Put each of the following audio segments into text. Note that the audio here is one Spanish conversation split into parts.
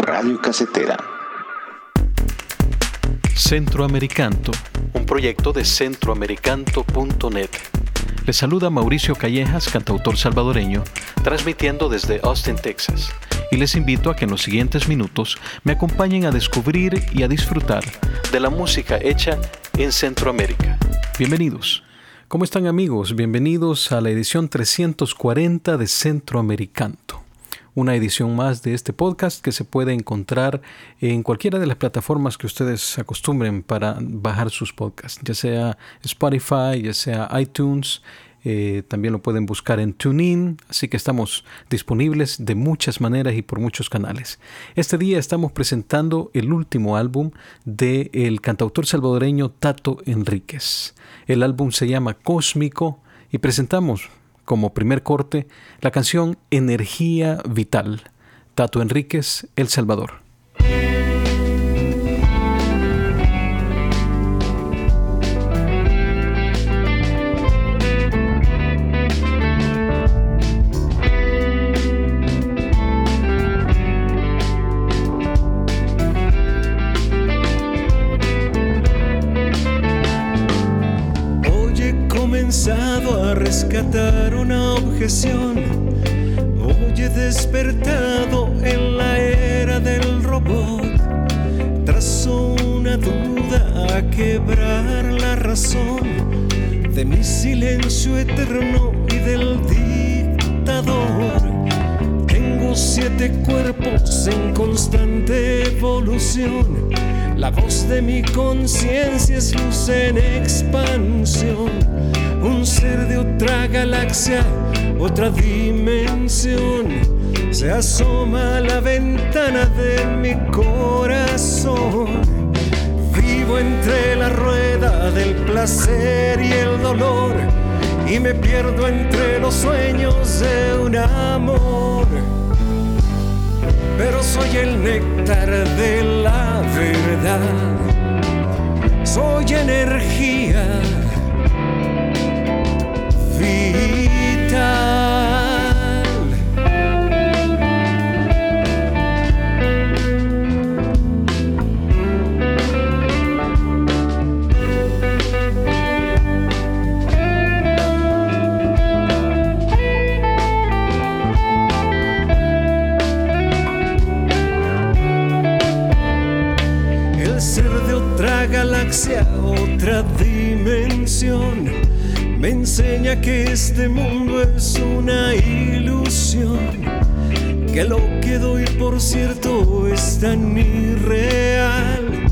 Radio Casetera. Centroamericanto, un proyecto de centroamericanto.net. Le saluda Mauricio Callejas, cantautor salvadoreño, transmitiendo desde Austin, Texas. Y les invito a que en los siguientes minutos me acompañen a descubrir y a disfrutar de la música hecha en Centroamérica. Bienvenidos. ¿Cómo están amigos? Bienvenidos a la edición 340 de Centroamericanto una edición más de este podcast que se puede encontrar en cualquiera de las plataformas que ustedes acostumbren para bajar sus podcasts, ya sea Spotify, ya sea iTunes. Eh, también lo pueden buscar en TuneIn, así que estamos disponibles de muchas maneras y por muchos canales. Este día estamos presentando el último álbum del cantautor salvadoreño Tato Enríquez. El álbum se llama Cósmico y presentamos como primer corte la canción Energía Vital, Tato Enríquez, El Salvador. La razón de mi silencio eterno y del dictador. Tengo siete cuerpos en constante evolución. La voz de mi conciencia es luz en expansión un ser de otra galaxia, otra dimensión. Se asoma a la ventana de mi corazón. Vivo entre la rueda del placer y el dolor y me pierdo entre los sueños de un amor. Pero soy el néctar de la verdad. Soy energía el enseña que este mundo es una ilusión, que lo que doy por cierto es tan irreal,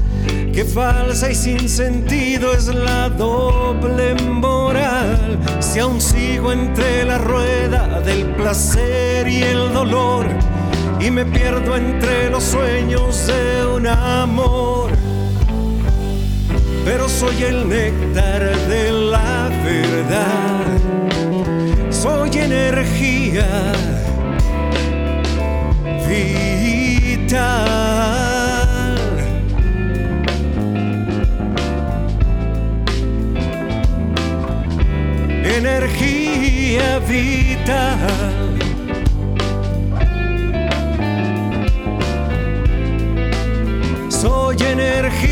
que falsa y sin sentido es la doble moral. Si aún sigo entre la rueda del placer y el dolor, y me pierdo entre los sueños de un amor pero soy el néctar de la verdad. Soy energía vital. Energía vital. Soy energía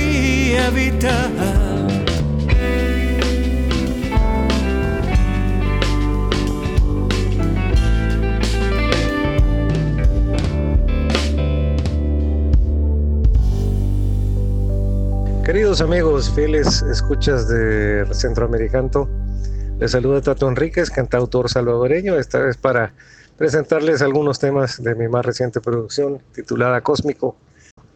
Queridos amigos, fieles escuchas de Centroamericano, les saluda Tato Enríquez, cantautor salvadoreño, esta vez para presentarles algunos temas de mi más reciente producción titulada Cósmico.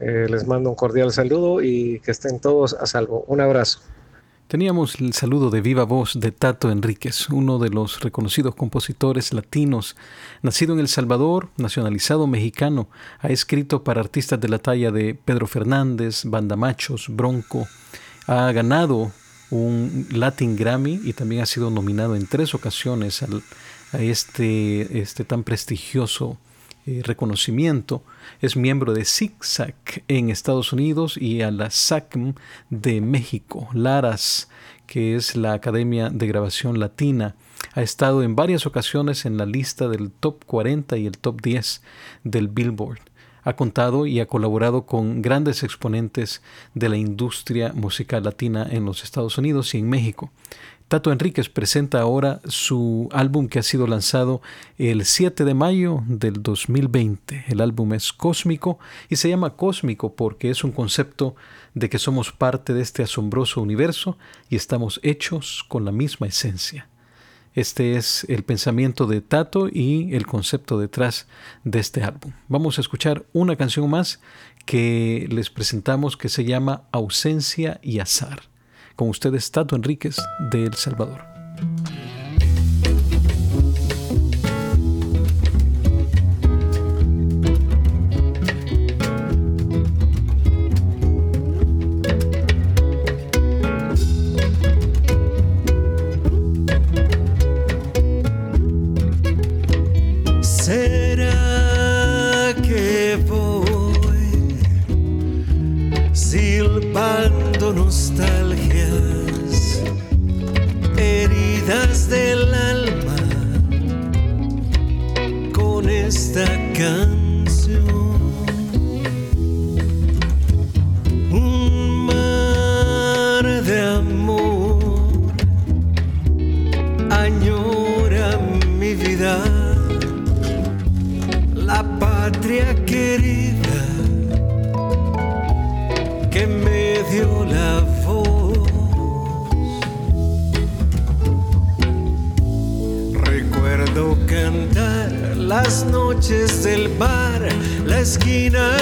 Eh, les mando un cordial saludo y que estén todos a salvo. Un abrazo. Teníamos el saludo de viva voz de Tato Enríquez, uno de los reconocidos compositores latinos, nacido en El Salvador, nacionalizado mexicano, ha escrito para artistas de la talla de Pedro Fernández, Banda Machos, Bronco, ha ganado un Latin Grammy y también ha sido nominado en tres ocasiones a este, este tan prestigioso eh, reconocimiento. Es miembro de ZigZag en Estados Unidos y a la SACM de México. Laras, que es la Academia de Grabación Latina, ha estado en varias ocasiones en la lista del top 40 y el top 10 del Billboard. Ha contado y ha colaborado con grandes exponentes de la industria musical latina en los Estados Unidos y en México. Tato Enríquez presenta ahora su álbum que ha sido lanzado el 7 de mayo del 2020. El álbum es Cósmico y se llama Cósmico porque es un concepto de que somos parte de este asombroso universo y estamos hechos con la misma esencia. Este es el pensamiento de Tato y el concepto detrás de este álbum. Vamos a escuchar una canción más que les presentamos que se llama Ausencia y Azar. Con ustedes, Tato Enríquez de El Salvador.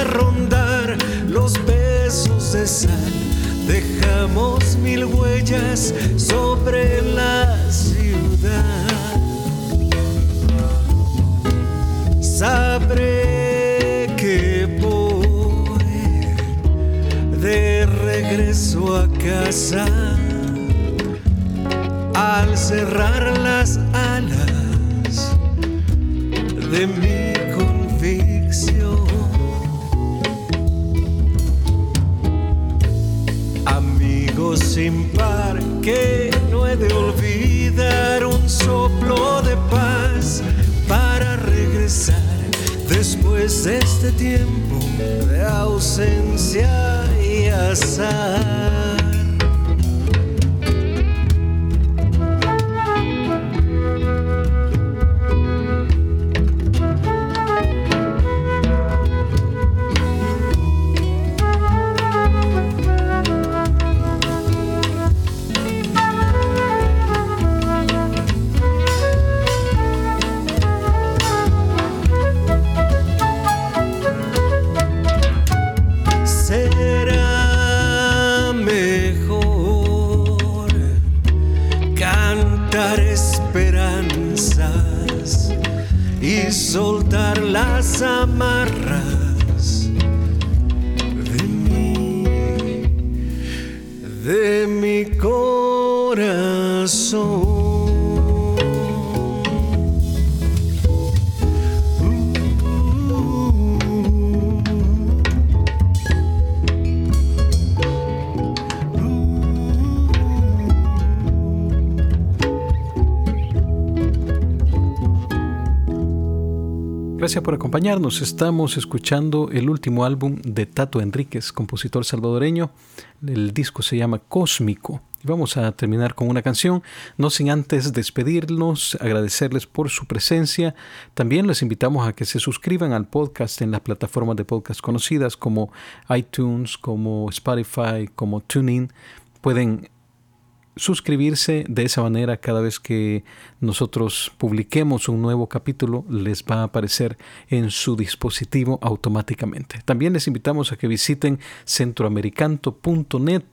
rondar los besos de sal. Dejamos mil huellas sobre la ciudad. Sabré que voy de regreso a casa al cerrar las alas de mí. sin que no he de olvidar un soplo de paz para regresar después de este tiempo de ausencia y azar. y soltar las amarras. Gracias por acompañarnos. Estamos escuchando el último álbum de Tato Enríquez, compositor salvadoreño. El disco se llama Cósmico. Y vamos a terminar con una canción, no sin antes despedirnos, agradecerles por su presencia. También les invitamos a que se suscriban al podcast en las plataformas de podcast conocidas como iTunes, como Spotify, como TuneIn. Pueden suscribirse de esa manera cada vez que nosotros publiquemos un nuevo capítulo les va a aparecer en su dispositivo automáticamente. También les invitamos a que visiten centroamericanto.net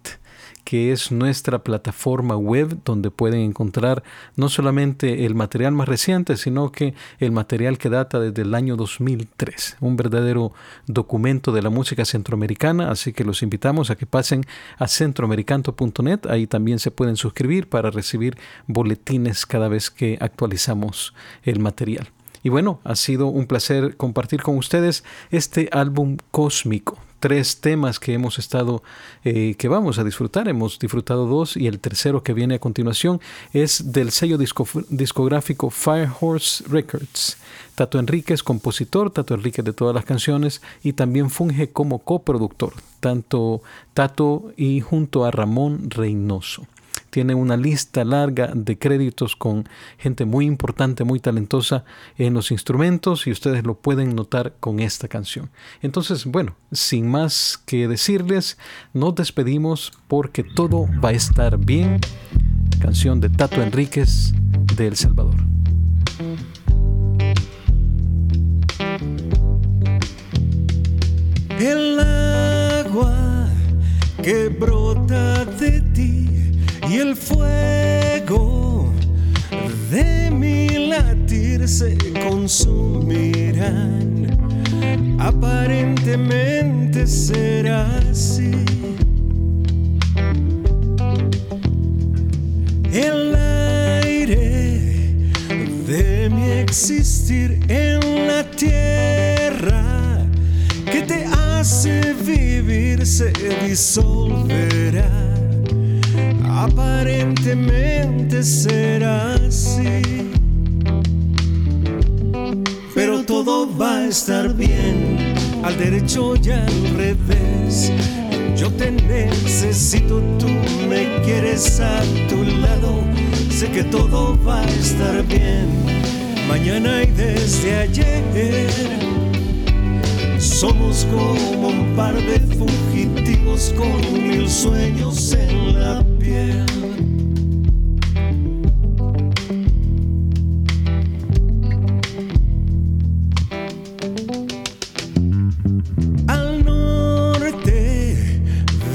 que es nuestra plataforma web donde pueden encontrar no solamente el material más reciente, sino que el material que data desde el año 2003, un verdadero documento de la música centroamericana, así que los invitamos a que pasen a centroamericanto.net, ahí también se pueden suscribir para recibir boletines cada vez que actualizamos el material. Y bueno, ha sido un placer compartir con ustedes este álbum cósmico. Tres temas que hemos estado, eh, que vamos a disfrutar. Hemos disfrutado dos y el tercero que viene a continuación es del sello discográfico Firehorse Records. Tato Enríquez, compositor, Tato Enríquez de todas las canciones y también funge como coproductor, tanto Tato y junto a Ramón Reynoso tiene una lista larga de créditos con gente muy importante, muy talentosa en los instrumentos y ustedes lo pueden notar con esta canción. Entonces, bueno, sin más que decirles, nos despedimos porque todo va a estar bien. Canción de Tato Enríquez de El Salvador. El agua que brota de ti y el fuego de mi latir se consumirán. Aparentemente será así. El aire de mi existir en la tierra que te hace vivir se disolverá aparentemente será así. Pero todo va a estar bien, al derecho y al revés. Yo te necesito, tú me quieres a tu lado. Sé que todo va a estar bien, mañana y desde ayer. Somos como un par de fugitivos con mil sueños en la piel. Al norte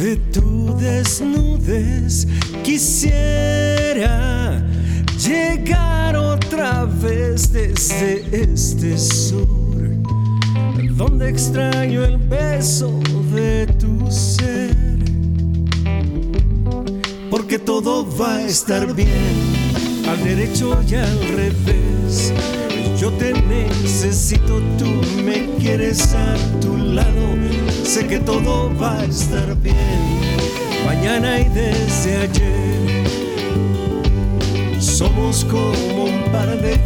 de tu desnudez quisiera llegar otra vez desde este sur donde extraño el beso de tu ser. Porque todo va a estar bien, al derecho y al revés. Yo te necesito, tú me quieres a tu lado. Sé que todo va a estar bien, mañana y desde ayer. Somos como un par de